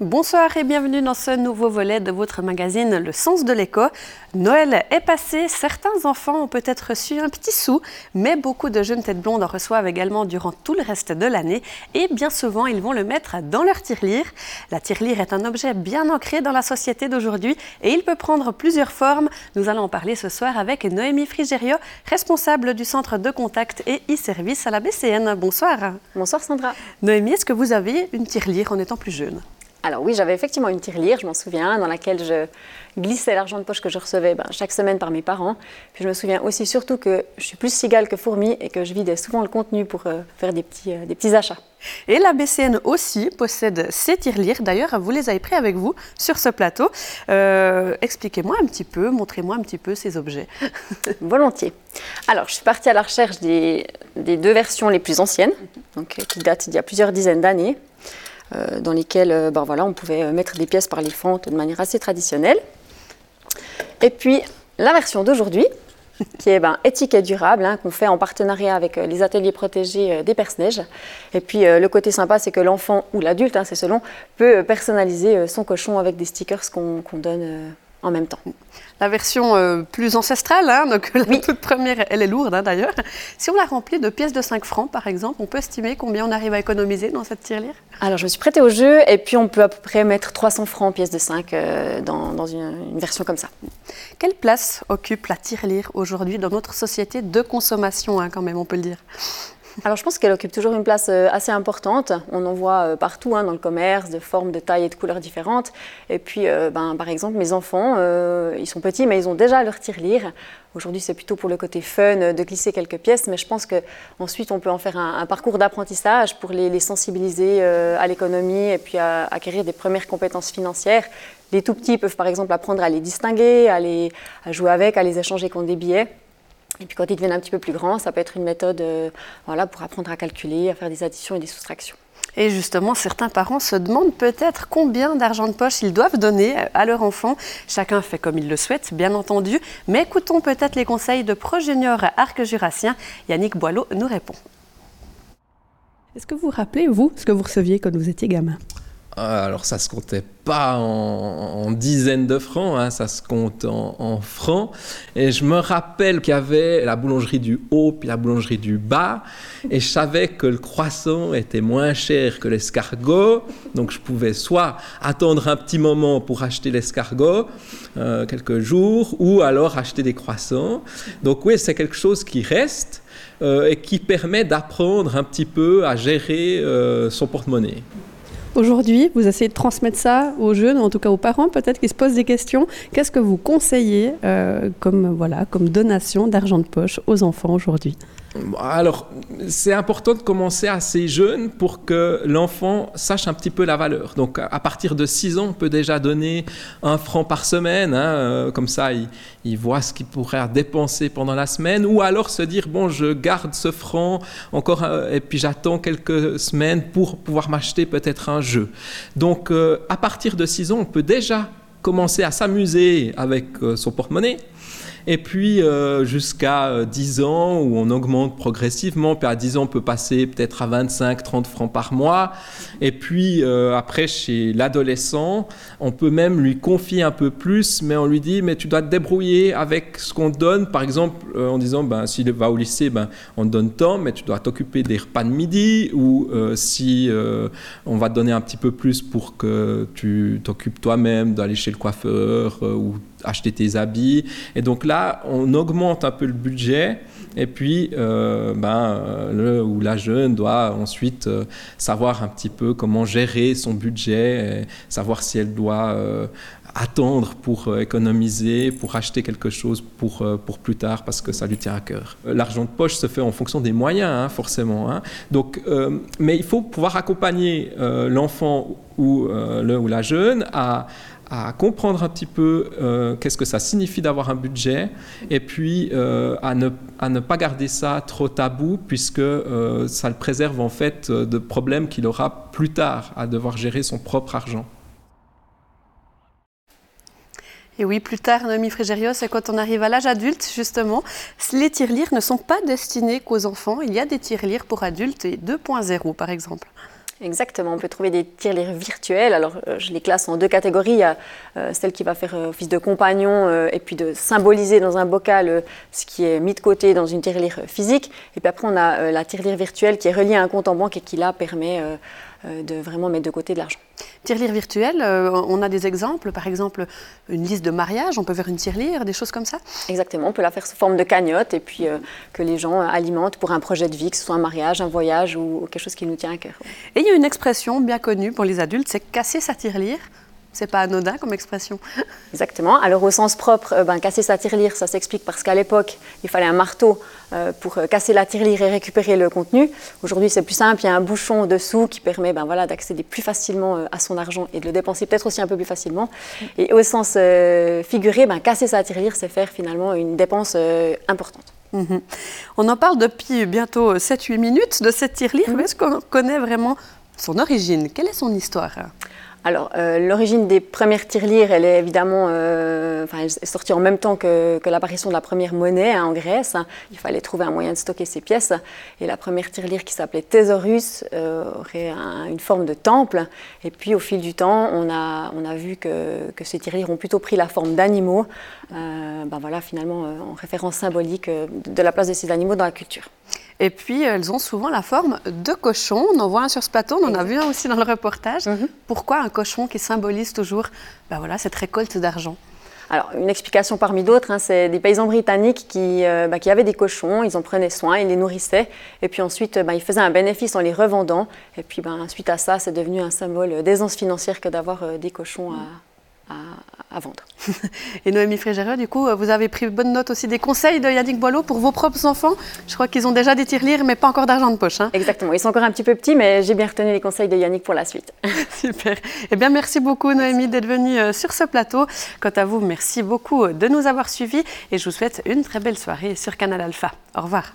Bonsoir et bienvenue dans ce nouveau volet de votre magazine Le Sens de l'écho. Noël est passé, certains enfants ont peut-être reçu un petit sou, mais beaucoup de jeunes têtes blondes en reçoivent également durant tout le reste de l'année et bien souvent ils vont le mettre dans leur tirelire. La tirelire est un objet bien ancré dans la société d'aujourd'hui et il peut prendre plusieurs formes. Nous allons en parler ce soir avec Noémie Frigerio, responsable du centre de contact et e-service à la BCN. Bonsoir. Bonsoir Sandra. Noémie, est-ce que vous avez une tirelire en étant plus jeune? Alors oui, j'avais effectivement une tirelire, je m'en souviens, dans laquelle je glissais l'argent de poche que je recevais ben, chaque semaine par mes parents. Puis je me souviens aussi surtout que je suis plus cigale que fourmi et que je vidais souvent le contenu pour euh, faire des petits, euh, des petits achats. Et la BCN aussi possède ces tirelires. D'ailleurs, vous les avez pris avec vous sur ce plateau. Euh, expliquez-moi un petit peu, montrez-moi un petit peu ces objets. Volontiers. Alors, je suis partie à la recherche des, des deux versions les plus anciennes, donc, qui datent d'il y a plusieurs dizaines d'années. Euh, dans lesquels euh, ben voilà, on pouvait euh, mettre des pièces par les fentes de manière assez traditionnelle. Et puis la version d'aujourd'hui, qui est ben, éthique et durable, hein, qu'on fait en partenariat avec les ateliers protégés des Perce-Neige. Et puis le côté sympa, c'est que l'enfant ou l'adulte, hein, c'est selon, peut personnaliser son cochon avec des stickers qu'on donne en même temps. La version euh, plus ancestrale, hein, donc la toute première, elle est lourde hein, d'ailleurs. Si on la remplit de pièces de 5 francs, par exemple, on peut estimer combien on arrive à économiser dans cette tirelire? Alors, je me suis prêtée au jeu et puis on peut à peu près mettre 300 francs pièces de 5 euh, dans, une, version comme ça. Quelle place occupe la tirelire aujourd'hui dans notre société de consommation, hein, quand même, on peut le dire? Alors je pense qu'elle occupe toujours une place euh, assez importante. On en voit euh, partout hein, dans le commerce, de formes, de tailles et de couleurs différentes. Et puis, euh, ben, par exemple, mes enfants, ils sont petits, mais ils ont déjà leur tirelire. Aujourd'hui, c'est plutôt pour le côté fun de glisser quelques pièces, mais je pense qu'ensuite, on peut en faire un, parcours d'apprentissage pour les, sensibiliser à l'économie et puis à, acquérir des premières compétences financières. Les tout petits peuvent par exemple apprendre à les distinguer, à, les, à jouer avec, à les échanger contre des billets. Et puis quand ils deviennent un petit peu plus grands, ça peut être une méthode euh, voilà, pour apprendre à calculer, à faire des additions et des soustractions. Et justement, certains parents se demandent peut-être combien d'argent de poche ils doivent donner à leur enfant. Chacun fait comme il le souhaite, bien entendu. Mais écoutons peut-être les conseils de progénieur arc jurassien. Yannick Boileau nous répond. Est-ce que vous vous rappelez, vous, ce que vous receviez quand vous étiez gamin? Alors ça se comptait pas en, dizaines de francs, hein, ça se compte en, francs. Et je me rappelle qu'il y avait la boulangerie du haut puis la boulangerie du bas. Et je savais que le croissant était moins cher que l'escargot. Donc je pouvais soit attendre un petit moment pour acheter l'escargot, euh, quelques jours, ou alors acheter des croissants. Donc oui, c'est quelque chose qui reste. Euh, et qui permet d'apprendre un petit peu à gérer euh, son porte-monnaie. Aujourd'hui, vous essayez de transmettre ça aux jeunes, en tout cas aux parents peut-être qui se posent des questions. Qu'est-ce que vous conseillez euh, comme, voilà, comme donation d'argent de poche aux enfants aujourd'hui? Alors, c'est important de commencer assez jeune pour que l'enfant sache un petit peu la valeur. Donc, à partir de 6 ans, on peut déjà donner un franc par semaine. Hein, euh, comme ça, il, voit ce qu'il pourrait dépenser pendant la semaine. Ou alors se dire, bon, je garde ce franc encore euh, et puis j'attends quelques semaines pour pouvoir m'acheter peut-être un jeu. Donc, euh, à partir de 6 ans, on peut déjà commencer à s'amuser avec son porte-monnaie et puis euh, jusqu'à 10 euh, ans où on augmente progressivement, puis à 10 ans on peut passer peut-être à 25, 30 francs par mois. Et puis euh, après chez l'adolescent, on peut même lui confier un peu plus, mais on lui dit mais tu dois te débrouiller avec ce qu'on te donne. Par exemple en disant ben, s'il va au lycée, ben, on te donne tant, mais tu dois t'occuper des repas de midi ou si on va te donner un petit peu plus pour que tu t'occupes toi-même d'aller chez le coiffeur ou acheter tes habits. Et donc là, on augmente un peu le budget. Et puis, euh, ben, le ou la jeune doit ensuite euh, savoir un petit peu comment gérer son budget, savoir si elle doit euh, attendre pour économiser, pour acheter quelque chose pour, pour plus tard parce que ça lui tient à cœur. L'argent de poche se fait en fonction des moyens, hein, forcément. Hein. Donc, mais il faut pouvoir accompagner l'enfant ou le ou la jeune à à comprendre un petit peu euh, qu'est-ce que ça signifie d'avoir un budget et puis euh, à, ne, à, ne, pas garder ça trop tabou puisque euh, ça le préserve en fait de problèmes qu'il aura plus tard à devoir gérer son propre argent. Et oui, plus tard, Noémie Frigérios, c'est quand on arrive à l'âge adulte, justement. Les tirelires ne sont pas destinés qu'aux enfants. Il y a des tirelires pour adultes et 2.0, par exemple. Exactement, on peut trouver des tirelires virtuels. Alors, euh, je les classe en deux catégories. Il y a euh, celle qui va faire euh, office de compagnon et puis de symboliser dans un bocal ce qui est mis de côté dans une tirelire physique. Et puis après, on a la tirelire virtuelle qui est reliée à un compte en banque et qui là permet de vraiment mettre de côté de l'argent. Tirelire virtuelle, on a des exemples, par exemple une liste de mariage, on peut faire une tirelire, des choses comme ça Exactement, on peut la faire sous forme de cagnotte et puis que les gens alimentent pour un projet de vie, que ce soit un mariage, un voyage ou quelque chose qui nous tient à cœur. Et il y a une expression bien connue pour les adultes, c'est casser sa tirelire. C'est pas anodin comme expression. Exactement. Alors au sens propre, euh, ben, casser sa tirelire, ça s'explique parce qu'à l'époque, il fallait un marteau euh, pour euh, casser la tirelire et récupérer le contenu. Aujourd'hui, c'est plus simple. Il y a un bouchon dessous qui permet ben, voilà, d'accéder plus facilement à son argent et de le dépenser peut-être aussi un peu plus facilement. Et au sens figuré, ben, casser sa tirelire, c'est faire finalement une dépense importante. Mhm. On en parle depuis bientôt 7-8 minutes de cette tirelire, mhm. mais est-ce qu'on connaît vraiment son origine? Quelle est son histoire? Alors, euh, l'origine des premières tirelires, elle est évidemment euh, sortie en même temps que, l'apparition de la première monnaie hein, en Grèce. Il fallait trouver un moyen de stocker ces pièces. Et la première tirelire, qui s'appelait Thésaurus, euh, aurait une forme de temple. Et puis, au fil du temps, on a, on a vu que, ces tirelires ont plutôt pris la forme d'animaux. ben voilà, finalement, en référence symbolique de la place de ces animaux dans la culture. Et puis, elles ont souvent la forme de cochon. On en voit un sur ce plateau, on en a vu un aussi dans le reportage. Mhm. Pourquoi un cochon qui symbolise toujours ben voilà, cette récolte d'argent? Alors, une explication parmi d'autres, hein, c'est des paysans britanniques qui, euh, bah, qui, avaient des cochons, ils en prenaient soin, ils les nourrissaient, et puis ensuite, bah, ils faisaient un bénéfice en les revendant. Et puis, bah, suite à ça, c'est devenu un symbole d'aisance financière que d'avoir euh, des cochons à, à, vendre. Et Noémie Frégéreux, du coup, vous avez pris bonne note aussi des conseils de Yannick Boileau pour vos propres enfants. Je crois qu'ils ont déjà des tirelires, mais pas encore d'argent de poche. Hein. Exactement, ils sont encore un petit peu petits, mais j'ai bien retenu les conseils de Yannick pour la suite. Super. Eh bien, merci beaucoup Noémie d'être venue euh, sur ce plateau. Quant à vous, merci beaucoup de nous avoir suivis et je vous souhaite une très belle soirée sur Canal Alpha. Au revoir.